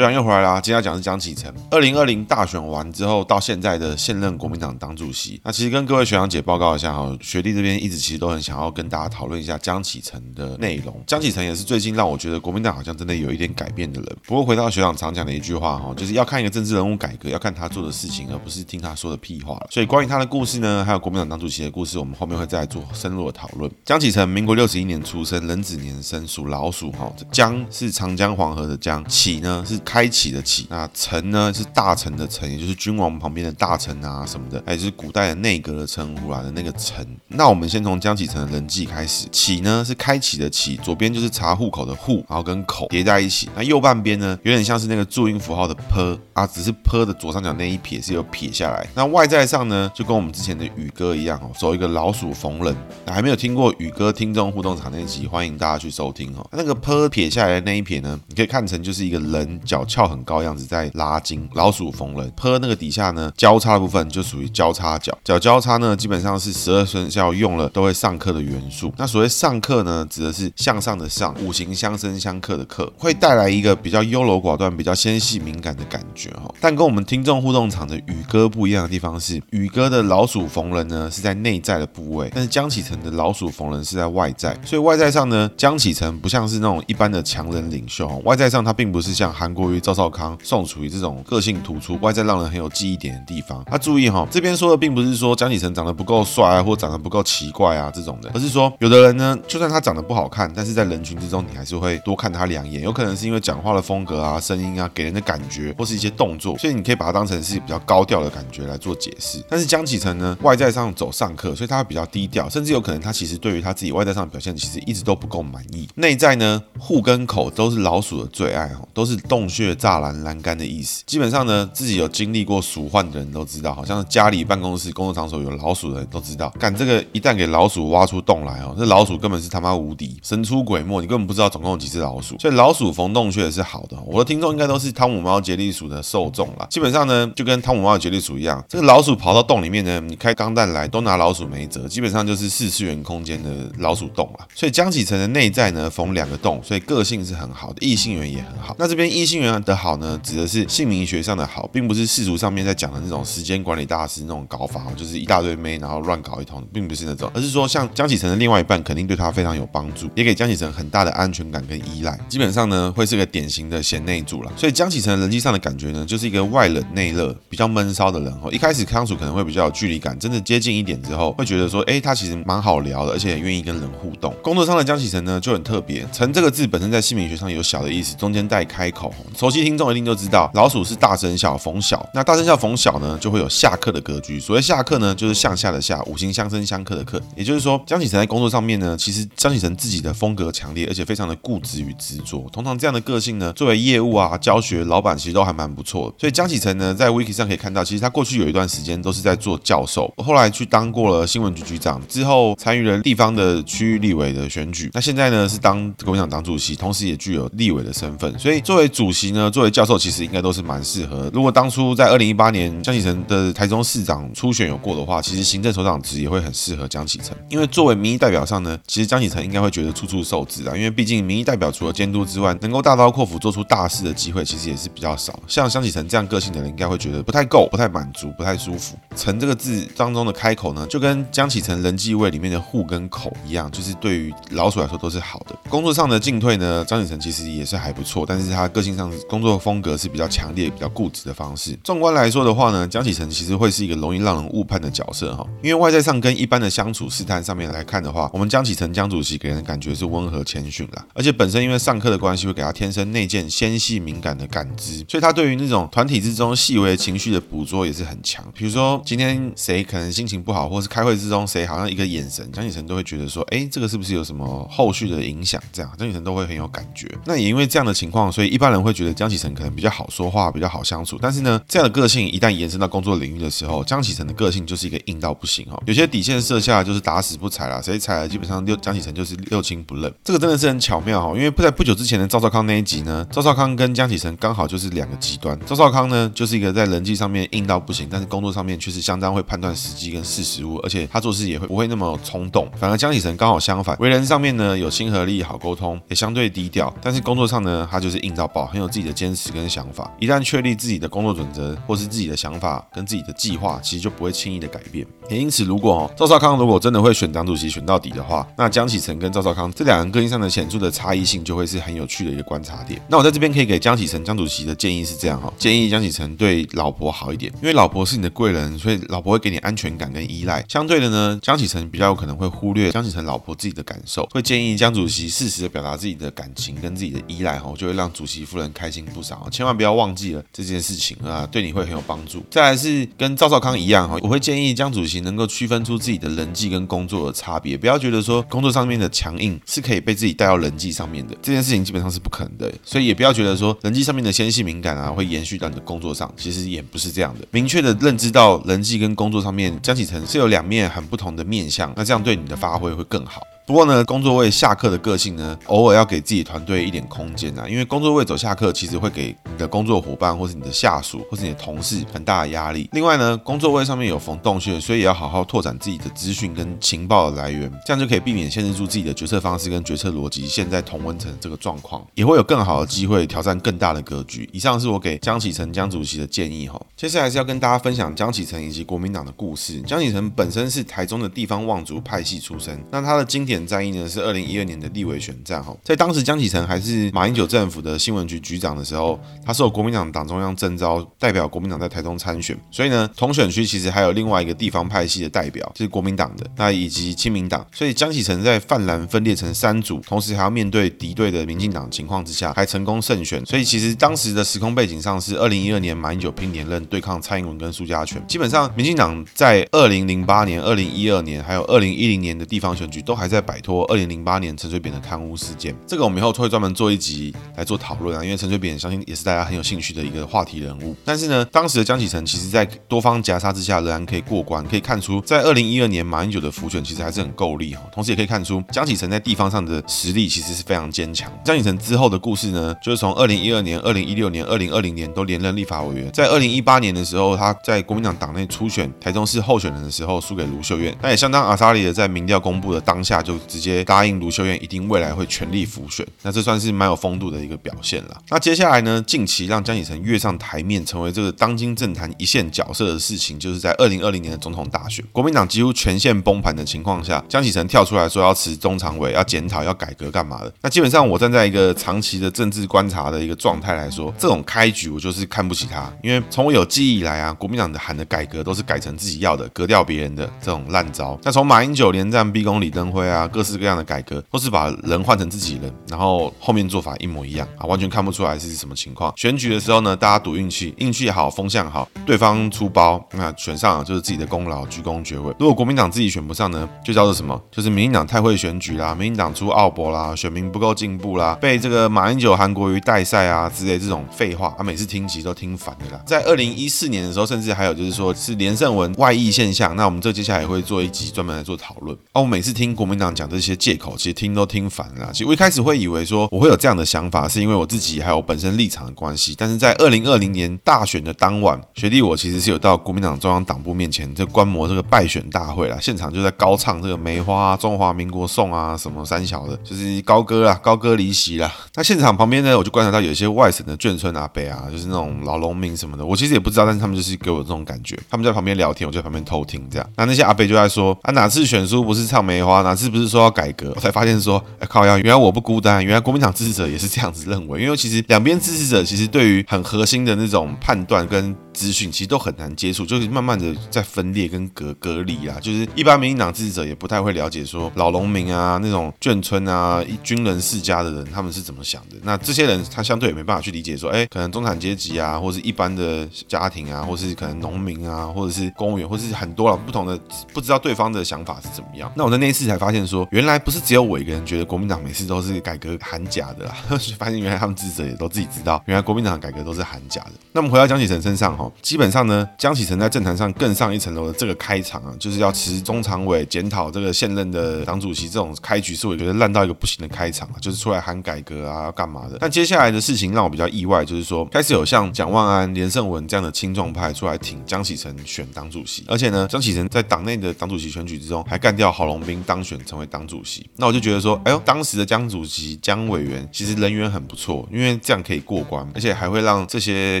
学长又回来啦！今天要讲的是江启臣。二零二零大选完之后，到现在的现任国民党党主席。那其实跟各位学长姐报告一下哈，学弟这边一直其实都很想要跟大家讨论一下江启臣的内容。江启臣也是最近让我觉得国民党好像真的有一点改变的人。不过回到学长常讲的一句话哈，就是要看一个政治人物改革，要看他做的事情，而不是听他说的屁话。所以关于他的故事呢，还有国民党党主席的故事，我们后面会再来做深入的讨论。江启臣，民国六十一年出生，壬子年生，属老鼠哈。江是长江黄河的江，启呢是。开启的启，那臣呢是大臣的臣，也就是君王旁边的大臣啊什么的，还是古代的内阁的称呼啊的那个臣。那我们先从江启臣的人际开始，启呢是开启的启，左边就是查户口的户，然后跟口叠在一起。那右半边呢有点像是那个注音符号的坡啊，只是坡的左上角那一撇是有撇下来。那外在上呢就跟我们之前的宇哥一样哦，走一个老鼠逢人。那还没有听过宇哥听众互动场那集，欢迎大家去收听哦。那个坡撇下来的那一撇呢，你可以看成就是一个人脚。翘很高样子在拉筋，老鼠逢人，坡那个底下呢，交叉的部分就属于交叉脚，脚交叉呢，基本上是十二生肖用了都会上课的元素。那所谓上课呢，指的是向上的上，五行相生相克的克，会带来一个比较优柔寡断、比较纤细敏感的感觉哈。但跟我们听众互动场的宇哥不一样的地方是，宇哥的老鼠逢人呢是在内在的部位，但是江启臣的老鼠逢人是在外在，所以外在上呢，江启臣不像是那种一般的强人领袖，外在上他并不是像韩国过于。赵少康、宋楚瑜这种个性突出、外在让人很有记忆点的地方，他、注意哈，这边说的并不是说江启臣长得不够帅啊，或长得不够奇怪啊这种的，而是说有的人呢，就算他长得不好看，但是在人群之中，你还是会多看他两眼。有可能是因为讲话的风格啊、声音啊，给人的感觉，或是一些动作，所以你可以把它当成是比较高调的感觉来做解释。但是江启臣呢，外在上走上客，所以他比较低调，甚至有可能他其实对于他自己外在上的表现，其实一直都不够满意。内在呢，户跟口都是老鼠的最爱哈，都是洞穴、栅栏、栏杆。的意思，基本上呢，自己有经历过鼠患的人都知道，好像家里、办公室、工作场所有老鼠的人都知道，干这个一旦给老鼠挖出洞来哦，这老鼠根本是他妈无敌，神出鬼没，你根本不知道总共有几只老鼠。所以老鼠逢洞穴是好的。我的听众应该都是汤姆猫杰利鼠的受众啦，基本上呢，就跟汤姆猫杰利鼠一样，这个老鼠跑到洞里面呢，你开钢弹来都拿老鼠没辙，基本上就是四次元空间的老鼠洞了。所以江启臣的内在呢逢两个洞，所以个性是很好的，异性缘也很好。那这边异性缘的好呢，指的是姓名学上的好，并不是世俗上面在讲的那种时间管理大师那种搞法，就是一大堆妹然后乱搞一通，并不是那种，而是说像江启臣的另外一半肯定对他非常有帮助，也给江启臣很大的安全感跟依赖，基本上呢会是个典型的贤内助了。所以江启臣人际上的感觉呢，就是一个外冷内热、比较闷骚的人哦。一开始相处可能会比较有距离感，真的接近一点之后，会觉得说，哎，他其实蛮好聊的，而且也愿意跟人互动。工作上的江启臣呢就很特别，臣这个字本身在姓名学上有小的意思，中间带开口，熟悉听众一定就知道，老鼠是大。生肖逢小，那大生肖逢小呢，就会有下克的格局。所谓下克呢，就是向下的下，五行相生相克的克。也就是说，江启臣在工作上面呢，其实江启臣自己的风格强烈，而且非常的固执与执着。通常这样的个性呢，作为业务啊、教学、老板，其实都还蛮不错的。所以江启臣呢，在 Wiki 上可以看到，其实他过去有一段时间都是在做教授，后来去当过了新闻局局长，之后参与了地方的区域立委的选举。那现在呢，是当国民党党主席，同时也具有立委的身份。所以作为主席其呢，作为教授，其实应该都是蛮适合。如果当初在二零一八年江启臣的台中市长初选有过的话，其实行政首长职也会很适合江启臣，因为作为民意代表上呢，其实江启臣应该会觉得处处受制啊，因为毕竟民意代表除了监督之外，能够大刀阔斧做出大事的机会其实也是比较少。像江启臣这样个性的人，应该会觉得不太够、不太满足、不太舒服。臣这个字当中的开口呢，就跟江启臣人际位里面的户跟口一样，就是对于老鼠来说都是好的。工作上的进退呢，江启臣其实也是还不错，但是他个性上工作风格是比较强烈、比较。固执的方式。纵观来说的话呢，江启臣其实会是一个容易让人误判的角色哈。因为外在上跟一般的相处试探上面来看的话，我们江启臣江主席给人的感觉是温和谦逊啦，而且本身因为上课的关系，会给他天生内建纤细敏感的感知，所以他对于那种团体之中细微情绪的捕捉也是很强。比如说今天谁可能心情不好，或是开会之中谁好像一个眼神，江启臣都会觉得说，哎，这个是不是有什么后续的影响？这样江启臣都会很有感觉。那也因为这样的情况，所以一般人会觉得江启臣可能比较好说话，比较好相处。但是呢，这样的个性一旦延伸到工作领域的时候，江启臣的个性就是一个硬到不行哦。有些底线设下就是打死不踩啦，谁踩了基本上六江启臣就是六亲不认。这个真的是很巧妙哈，因为不在不久之前的赵少康那一集呢，赵少康跟江启臣刚好就是两个极端。赵少康呢就是一个在人际上面硬到不行，但是工作上面却是相当会判断时机跟识时务，而且他做事也会不会那么冲动。反而江启臣刚好相反，为人上面呢有亲和力，好沟通，也相对低调，但是工作上呢他就是硬到爆，很有自己的坚持跟想法。一旦确立自己的工作准则或是自己的想法跟自己的计划，其实就不会轻易的改变。也因此，如果赵少康如果真的会选党主席选到底的话，那江启臣跟赵少康这两个个性上的显著的差异性就会是很有趣的一个观察点。那我在这边可以给江启臣江主席的建议是这样哈，建议江启臣对老婆好一点，因为老婆是你的贵人，所以老婆会给你安全感跟依赖。相对的呢，江启臣比较有可能会忽略江启臣老婆自己的感受，会建议江主席适时的表达自己的感情跟自己的依赖哈，就会让主席夫人开心不少。千万不要忘记了这件事情啊，对你会很有帮助。再来是跟赵少康一样哈，我会建议江主席能够区分出自己的人际跟工作的差别，不要觉得说工作上面的强硬是可以被自己带到人际上面的，这件事情基本上是不可能的。所以也不要觉得说人际上面的纤细敏感啊会延续到你的工作上，其实也不是这样的。明确的认知到人际跟工作上面，江启程是有两面很不同的面相，那这样对你的发挥会更好。不过呢，工作位下课的个性呢，偶尔要给自己团队一点空间啊，因为工作位走下课，其实会给你的工作伙伴或是你的下属或是你的同事很大的压力。另外呢，工作位上面有缝洞穴，所以也要好好拓展自己的资讯跟情报的来源，这样就可以避免限制住自己的决策方式跟决策逻辑。现在同温层这个状况，也会有更好的机会挑战更大的格局。以上是我给江启臣江主席的建议哈。接下来是要跟大家分享江启臣以及国民党的故事。江启臣本身是台中的地方望族派系出身，那他的经典战役呢是二零一二年的立委选战哈，在当时江启臣还是马英九政府的新闻局局长的时候，他受国民党党中央征召，代表国民党在台中参选，所以呢，同选区其实还有另外一个地方派系的代表，是国民党的，那以及亲民党，所以江启臣在泛蓝分裂成三组，同时还要面对敌对的民进党情况之下，还成功胜选，所以其实当时的时空背景上是二零一二年马英九拼连任对抗蔡英文跟苏家全，基本上民进党在二零零八年、二零一二年还有二零一零年的地方选举都还在摆脱。二零零八年陈水扁的贪污事件，这个我们以后会专门做一集来做讨论啊，因为陈水扁相信也是大家很有兴趣的一个话题人物。但是呢，当时的江启臣其实在多方夹杀之下，仍然可以过关，可以看出在二零一二年马英九的辅选其实还是很够力哈。同时也可以看出江启臣在地方上的实力其实是非常坚强。江启臣之后的故事呢，就是从二零一二年、二零一六年、二零二零年都连任立法委员，在二零一八年的时候，他在国民党党内初选台中市候选人的时候输给卢秀燕，那也相当阿莎力的在民调公布的当下就就直接。答应卢秀燕一定未来会全力辅选，那这算是蛮有风度的一个表现了。那接下来呢，近期让江启臣跃上台面，成为这个当今政坛一线角色的事情，就是在二零二零年的总统大选，国民党几乎全线崩盘的情况下，江启臣跳出来说要辞中常委，要检讨，要改革干嘛的？那基本上我站在一个长期的政治观察的一个状态来说，这种开局我就是看不起他，因为从我有记忆以来啊，国民党的喊的改革都是改成自己要的，革掉别人的这种烂招。那从马英九连战逼宫李登辉啊，啊各式各样。的改革，或是把人换成自己人，然后后面做法一模一样啊，完全看不出来是什么情况。选举的时候呢，大家赌运气，运气好，风向好，对方出包，那选上就是自己的功劳，居功厥伟。如果国民党自己选不上呢，就叫做什么？就是民进党太会选举啦，民进党出奥博啦，选民不够进步啦，被这个马英九、韩国瑜带赛啊之类这种废话啊，每次听其实都听烦的啦。在二零一四年的时候，甚至还有就是说是连胜文外溢现象，那我们这接下来也会做一集专门来做讨论。哦，我每次听国民党讲这些。借口其实听都听烦了。其实我一开始会以为说我会有这样的想法，是因为我自己还有本身立场的关系。但是在二零二零年大选的当晚，学弟我其实是有到国民党中央党部面前，就观摩这个败选大会啦。现场就在高唱这个梅花、中华民国颂啊，什么三小的，就是高歌啊，高歌离席啦。那现场旁边呢，我就观察到有一些外省的眷村阿伯啊，就是那种老农民什么的，我其实也不知道，但是他们就是给我这种感觉。他们在旁边聊天，我就在旁边偷听这样。那那些阿伯就在说啊，哪次选书不是唱梅花，哪次不是是说要改革？我才发现说，哎靠呀，原来我不孤单，原来国民党支持者也是这样子认为。因为其实两边支持者其实对于很核心的那种判断跟资讯，其实都很难接触，就是慢慢的在分裂跟隔隔离啦。就是一般民进党支持者也不太会了解说老农民啊，那种眷村啊，军人世家的人他们是怎么想的。那这些人他相对也没办法去理解说，哎，可能中产阶级啊，或是一般的家庭啊，或是可能农民啊，或者是公务员，或是很多了不同的，不知道对方的想法是怎么样。那我在那一次才发现说，原来不是只有我一个人觉得国民党每次都是改革喊假的啦，发现原来他们智者也都自己知道，原来国民党改革都是喊假的。那么回到江启臣身上哈，基本上呢，江启臣在政坛上更上一层楼的这个开场啊，就是要辞中常委检讨这个现任的党主席这种开局，是我觉得烂到一个不行的开场啊，就是出来喊改革啊，要干嘛的。但接下来的事情让我比较意外，就是说开始有像蒋万安、连胜文这样的青壮派出来挺江启臣选党主席，而且呢，江启臣在党内的党主席选举之中还干掉郝龙斌当选成为党主席。那我就觉得说，哎呦，当时的江主席江委员其实人缘很不错，因为这样可以过关，而且还会让这些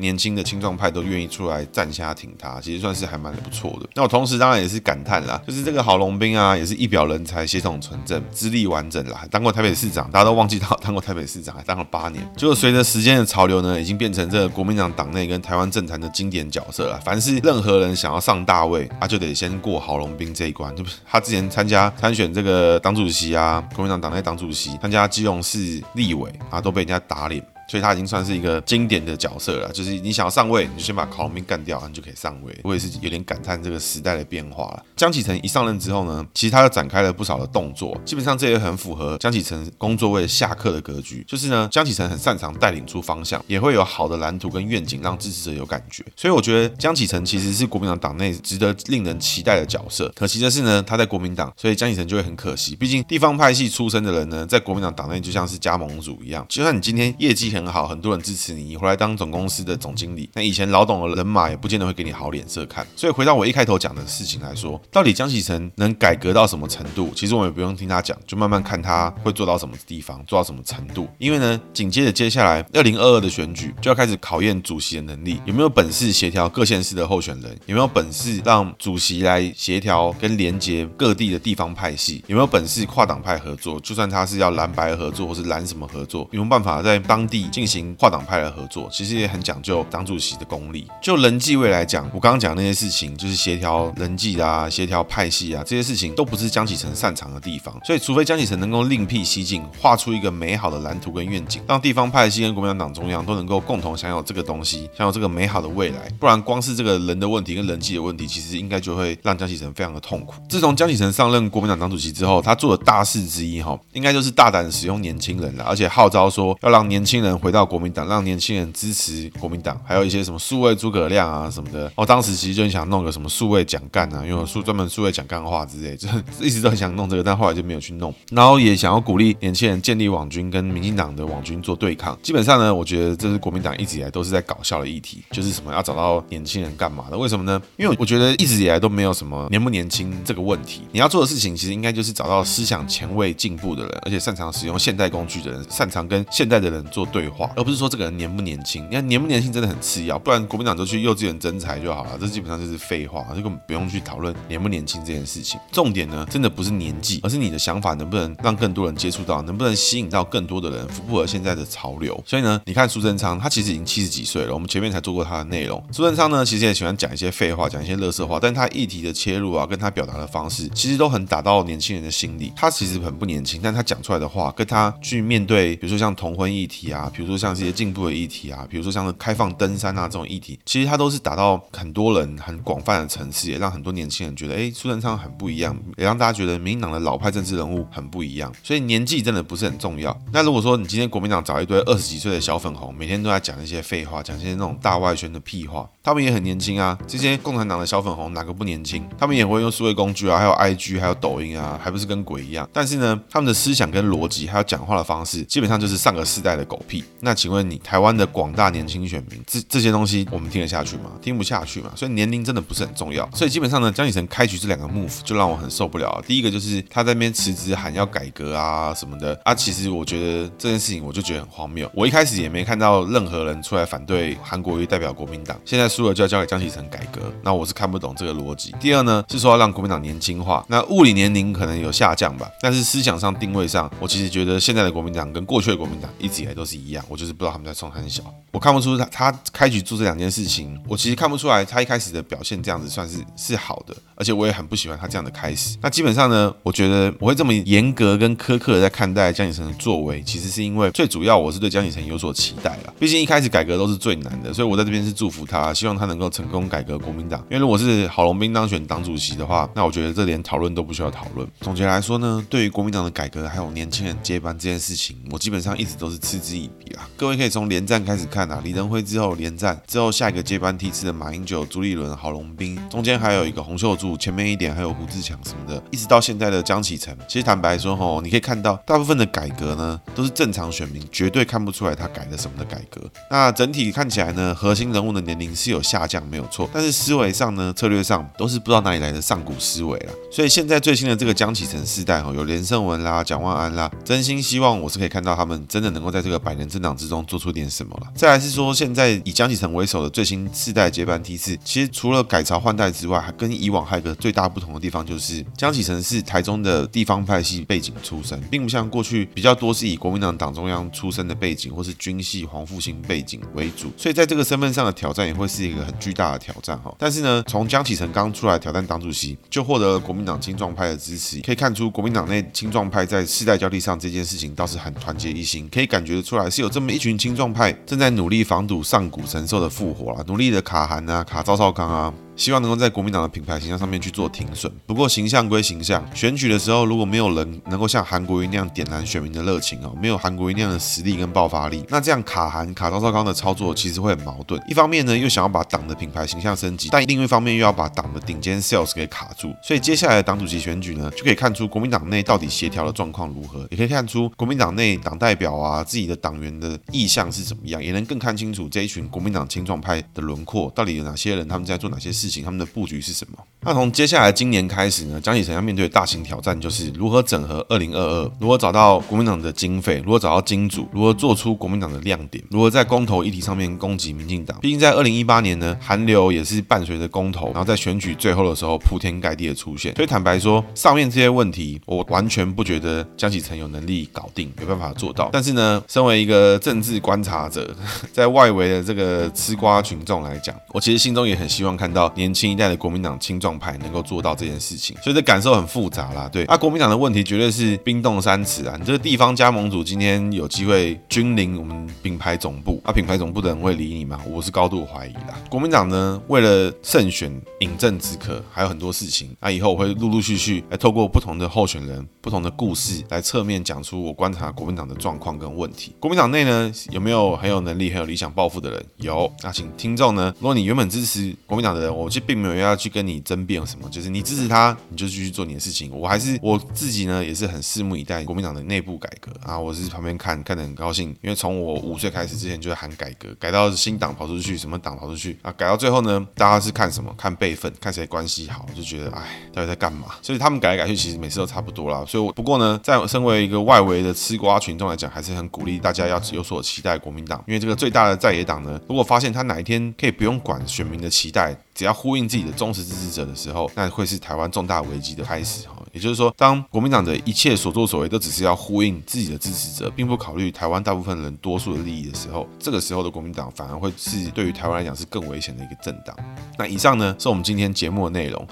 年轻的青壮派都愿意出来站下挺他，其实算是还蛮不错的。那我同时当然也是感叹啦，就是这个郝龙斌啊，也是一表人才，血统纯正，资历完整啦，当过台北市长，大家都忘记他当过台北市长，还当了八年。就随着时间的潮流呢，已经变成这个国民党党内跟台湾政坛的经典角色了。凡是任何人想要上大位，他就得先过郝龙斌这一关，就不是他之前参加参选这个呃党主席啊，国民党党内党主席，参加基隆市立委啊，都被人家打脸。所以他已经算是一个经典的角色了，就是你想要上位，你就先把郝龙斌干掉，你就可以上位。我也是有点感叹这个时代的变化了。江启臣一上任之后呢，其实他又展开了不少的动作，基本上这也很符合江启臣工作为下课的格局。就是呢，江启臣很擅长带领出方向，也会有好的蓝图跟愿景，让支持者有感觉。所以我觉得江启臣其实是国民党党内值得令人期待的角色。可惜的是呢，他在国民党，所以江启臣就会很可惜。毕竟地方派系出身的人呢，在国民党党内就像是加盟主一样，就算你今天业绩很好，很多人支持你，你回来当总公司的总经理，那以前老董的人马也不见得会给你好脸色看。所以回到我一开头讲的事情来说，到底江启臣能改革到什么程度？其实我们也不用听他讲，就慢慢看他会做到什么地方，做到什么程度。因为呢，紧接着接下来二零二二的选举就要开始考验主席的能力，有没有本事协调各县市的候选人，有没有本事让主席来协调跟连接各地的地方派系，有没有本事跨党派合作？就算他是要蓝白合作或是蓝什么合作，有没有办法在当地进行？跨党派的合作其实也很讲究党主席的功力。就人际位来讲，我刚刚讲那些事情，就是协调人际啊、协调派系啊，这些事情都不是江启臣擅长的地方。所以，除非江启臣能够另辟蹊径，画出一个美好的蓝图跟愿景，让地方派系跟国民党党中央都能够共同享有这个东西，享有这个美好的未来，不然光是这个人的问题跟人际的问题，其实应该就会让江启臣非常的痛苦。自从江启臣上任国民党党主席之后，他做的大事之一哈，应该就是大胆使用年轻人了，而且号召说要让年轻人回到国民党，让年轻人支持国民党，还有一些什么数位诸葛亮啊什么的。哦，当时其实就很想弄个什么数位讲干啊，因为数专门数位讲干话之类，就一直都很想弄这个，但后来就没有去弄。然后也想要鼓励年轻人建立网军，跟民进党的网军做对抗。基本上呢，我觉得这是国民党一直以来都是在搞笑的议题，就是什么要找到年轻人干嘛的？为什么呢？因为我觉得一直以来都没有什么年不年轻这个问题。你要做的事情其实应该就是找到思想前卫、进步的人，而且擅长使用现代工具的人，擅长跟现代的人做对话，而不是说这个人年不年轻。你看年不年轻真的很次要，不然国民党就去幼稚园征才就好了，这基本上就是废话，这根本不用去讨论年不年轻这件事情。重点呢，真的不是年纪，而是你的想法能不能让更多人接触到，能不能吸引到更多的人，符不符合现在的潮流。所以呢，你看苏贞昌，他其实已经七十几岁了，我们前面才做过他的内容。苏贞昌呢，其实也喜欢讲一些废话，讲一些乐色话，但他议题的切入啊，跟他表达的方式，其实都很打到年轻人的心里。他其实很不年轻，但他讲出来的话，跟他去面对，比如说像同婚议题啊，比如说像这些进步的议题啊，比如说像开放登山啊这种议题，其实它都是打到很多人很广泛的层次，也让很多年轻人觉得，哎，苏贞昌很不一样，也让大家觉得民进党的老派政治人物很不一样。所以年纪真的不是很重要。那如果说你今天国民党找一堆二十几岁的小粉红，每天都在讲一些废话，讲一些那种大外宣的屁话，他们也很年轻啊。这些共产党的小粉红哪个不年轻？他们也会用数位工具啊，还有 IG，还有抖音啊，还不是跟鬼一样？但是呢，他们的思想跟逻辑，还有讲话的方式，基本上就是上个世代的狗屁。那请问你，台湾的广大年轻选民，这这些东西我们听得下去吗？听不下去嘛。所以年龄真的不是很重要。所以基本上呢，江启臣开局这两个 move 就让我很受不了。第一个就是他在那边辞职喊要改革啊什么的啊，其实我觉得这件事情我就觉得很荒谬。我一开始也没看到任何人出来反对韩国瑜代表国民党，现在输了就要交给江启臣改革，那我是看不懂这个逻辑。第二呢，是说要让国民党年轻化，那物理年龄可能有下降吧，但是思想上定位上，我其实觉得现在的国民党跟过去的国民党一直以来都是一一样，我就是不知道他们在冲很小。我看不出他他开局做这两件事情，我其实看不出来他一开始的表现这样子算是是好的，而且我也很不喜欢他这样的开始。那基本上呢，我觉得我会这么严格跟苛刻的在看待江启臣的作为，其实是因为最主要我是对江启臣有所期待了。毕竟一开始改革都是最难的，所以我在这边是祝福他，希望他能够成功改革国民党。因为如果是郝龙斌当选党主席的话，那我觉得这连讨论都不需要讨论。总结来说呢，对于国民党的改革还有年轻人接班这件事情，我基本上一直都是嗤之以各位可以从连战开始看啊，李登辉之后。连战之后，下一个接班梯次的马英九、朱立伦、郝龙斌，中间还有一个洪秀柱，前面一点还有胡志强什么的，一直到现在的江启臣。其实坦白说，吼，你可以看到大部分的改革呢，都是正常选民绝对看不出来他改了什么的改革。那整体看起来呢，核心人物的年龄是有下降，没有错，但是思维上呢，策略上都是不知道哪里来的上古思维了。所以现在最新的这个江启臣世代，吼，有连胜文啦、蒋万安啦，真心希望我是可以看到他们真的能够在这个百年政党之中做出点什么了。再来是说现在。以江启臣为首的最新世代接班梯次，其实除了改朝换代之外，还跟以往还有个最大不同的地方，就是江启臣是台中的地方派系背景出身，并不像过去比较多是以国民党党中央出身的背景，或是军系黄复兴背景为主，所以在这个身份上的挑战也会是一个很巨大的挑战哈。但是呢，从江启臣刚出来挑战党主席，就获得了国民党青壮派的支持，可以看出国民党内青壮派在世代交替上这件事情倒是很团结一心，可以感觉得出来是有这么一群青壮派正在努力防堵上。古神兽的复活了，努力的卡韩啊，卡赵少康啊。希望能够在国民党的品牌形象上面去做停损。不过形象归形象，选举的时候如果没有人能够像韩国瑜那样点燃选民的热情哦，没有韩国瑜那样的实力跟爆发力，那这样卡韩卡赵少康的操作其实会很矛盾。一方面呢，又想要把党的品牌形象升级，但另一方面又要把党的顶尖 sales 给卡住。所以接下来的党主席选举呢，就可以看出国民党内到底协调的状况如何，也可以看出国民党内党代表啊自己的党员的意向是怎么样，也能更看清楚这一群国民党青壮派的轮廓到底有哪些人，他们在做哪些事事情，他们的布局是什么？那从接下来今年开始呢，江启臣要面对的大型挑战就是如何整合二零二二，如何找到国民党的经费，如何找到金主，如何做出国民党的亮点，如何在公投议题上面攻击民进党。毕竟在二零一八年呢，韩流也是伴随着公投，然后在选举最后的时候铺天盖地的出现。所以坦白说，上面这些问题，我完全不觉得江启臣有能力搞定，有办法做到。但是呢，身为一个政治观察者，在外围的这个吃瓜群众来讲，我其实心中也很希望看到年轻一代的国民党青壮派能够做到这件事情，所以这感受很复杂啦。对，啊，国民党的问题绝对是冰冻三尺啊！你这个地方加盟主今天有机会君临我们品牌总部，啊，品牌总部的人会理你吗？我是高度怀疑啦。国民党呢，为了胜选饮鸩止渴，还有很多事情。那以后我会陆陆续续来透过不同的候选人、不同的故事，来侧面讲出我观察国民党的状况跟问题。国民党内呢，有没有很有能力、很有理想抱负的人？有。那请听众呢，如果你原本支持国民党的人，我其实并没有要去跟你争变有什么，就是你支持他，你就继续做你的事情。我还是我自己呢，也是很拭目以待国民党的内部改革啊。我是旁边看看得很高兴，因为从我五岁开始之前就在喊改革，改到新党跑出去，什么党跑出去啊，改到最后呢，大家是看什么？看辈分，看谁关系好，就觉得哎，到底在干嘛？所以他们改来改去，其实每次都差不多啦。所以我不过呢，在身为一个外围的吃瓜群众来讲，还是很鼓励大家要有所期待国民党，因为这个最大的在野党呢，如果发现他哪一天可以不用管选民的期待。只要呼应自己的忠实支持者的时候，那会是台湾重大危机的开始哈。也就是说，当国民党的一切所作所为都只是要呼应自己的支持者，并不考虑台湾大部分人多数的利益的时候，这个时候的国民党反而会是对于台湾来讲是更危险的一个政党。那以上呢，是我们今天节目的内容。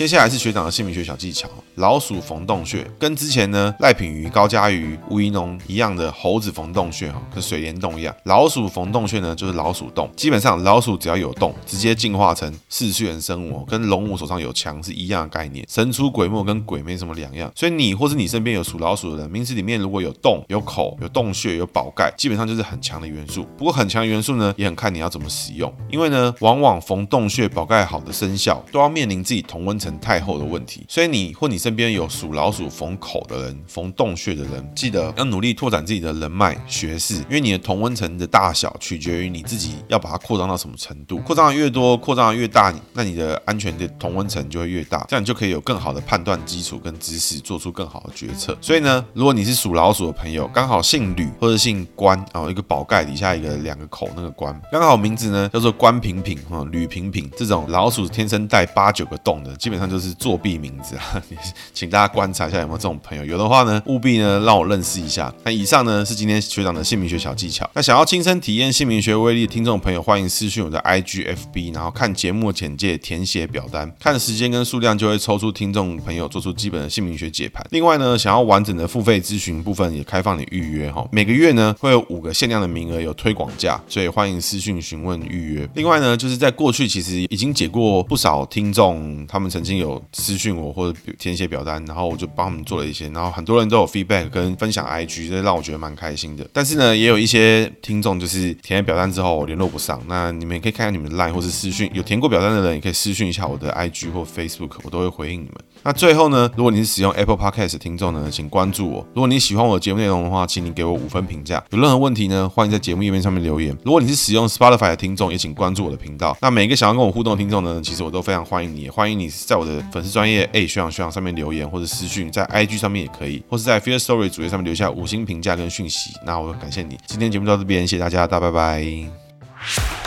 接下来是学长的姓名学小技巧。老鼠缝洞穴跟之前呢赖品妤、高嘉瑜、吴怡农一样的猴子缝洞穴哈，跟水帘洞一样。老鼠缝洞穴呢就是老鼠洞，基本上老鼠只要有洞，直接进化成四次元生物，跟龙武手上有枪是一样的概念。神出鬼没跟鬼没什么两样。所以你或是你身边有属老鼠的人，名字里面如果有洞、有口、有洞穴、有宝盖，基本上就是很强的元素。不过很强的元素呢，也很看你要怎么使用，因为呢，往往缝洞穴、宝盖好的生肖都要面临自己同温层太厚的问题。所以你或你身边有属老鼠缝口的人、缝洞穴的人，记得要努力拓展自己的人脉、学识，因为你的同温层的大小取决于你自己要把它扩张到什么程度。扩张的越多，扩张的越大，那你的安全的同温层就会越大，这样你就可以有更好的判断基础跟知识，做出更好的决策。所以呢，如果你是属老鼠的朋友，刚好姓吕或者姓关啊，一个宝盖底下一个两个口那个关，刚好名字呢叫做关平平哈，吕平平这种老鼠天生带八九个洞的，基本上就是作弊名字啊，请大家观察一下有没有这种朋友，有的话呢，务必呢让我认识一下。那以上呢是今天学长的姓名学小技巧。那想要亲身体验姓名学威力的听众朋友，欢迎私讯我的 IGFB，然后看节目简介，填写表单，看时间跟数量就会抽出听众朋友做出基本的姓名学解盘。另外呢，想要完整的付费咨询部分也开放你预约哈，每个月呢会有五个限量的名额有推广价，所以欢迎私讯询问预约。另外呢，就是在过去其实已经解过不少听众，他们曾曾经有私讯我或者填写表单，然后我就帮他们做了一些，然后很多人都有 feedback 跟分享 IG，这让我觉得蛮开心的。但是呢，也有一些听众就是填了表单之后联络不上，那你们也可以看看你们的 line 或是私讯，有填过表单的人也可以私讯一下我的 IG 或 Facebook，我都会回应你们。那最后呢，如果你是使用 Apple Podcast 的听众呢，请关注我。如果你喜欢我的节目内容的话，请你给我五分评价。有任何问题呢，欢迎在节目页面上面留言。如果你是使用 Spotify 的听众，也请关注我的频道。那每一个想要跟我互动的听众呢，其实我都非常欢迎你，也欢迎你在我的粉丝专业诶学长学长上面留言，或者私讯在 IG 上面也可以，或是在 Firstory 主页上面留下五星评价跟讯息。那我感谢你，今天节目到这边，谢谢大家，大家拜拜。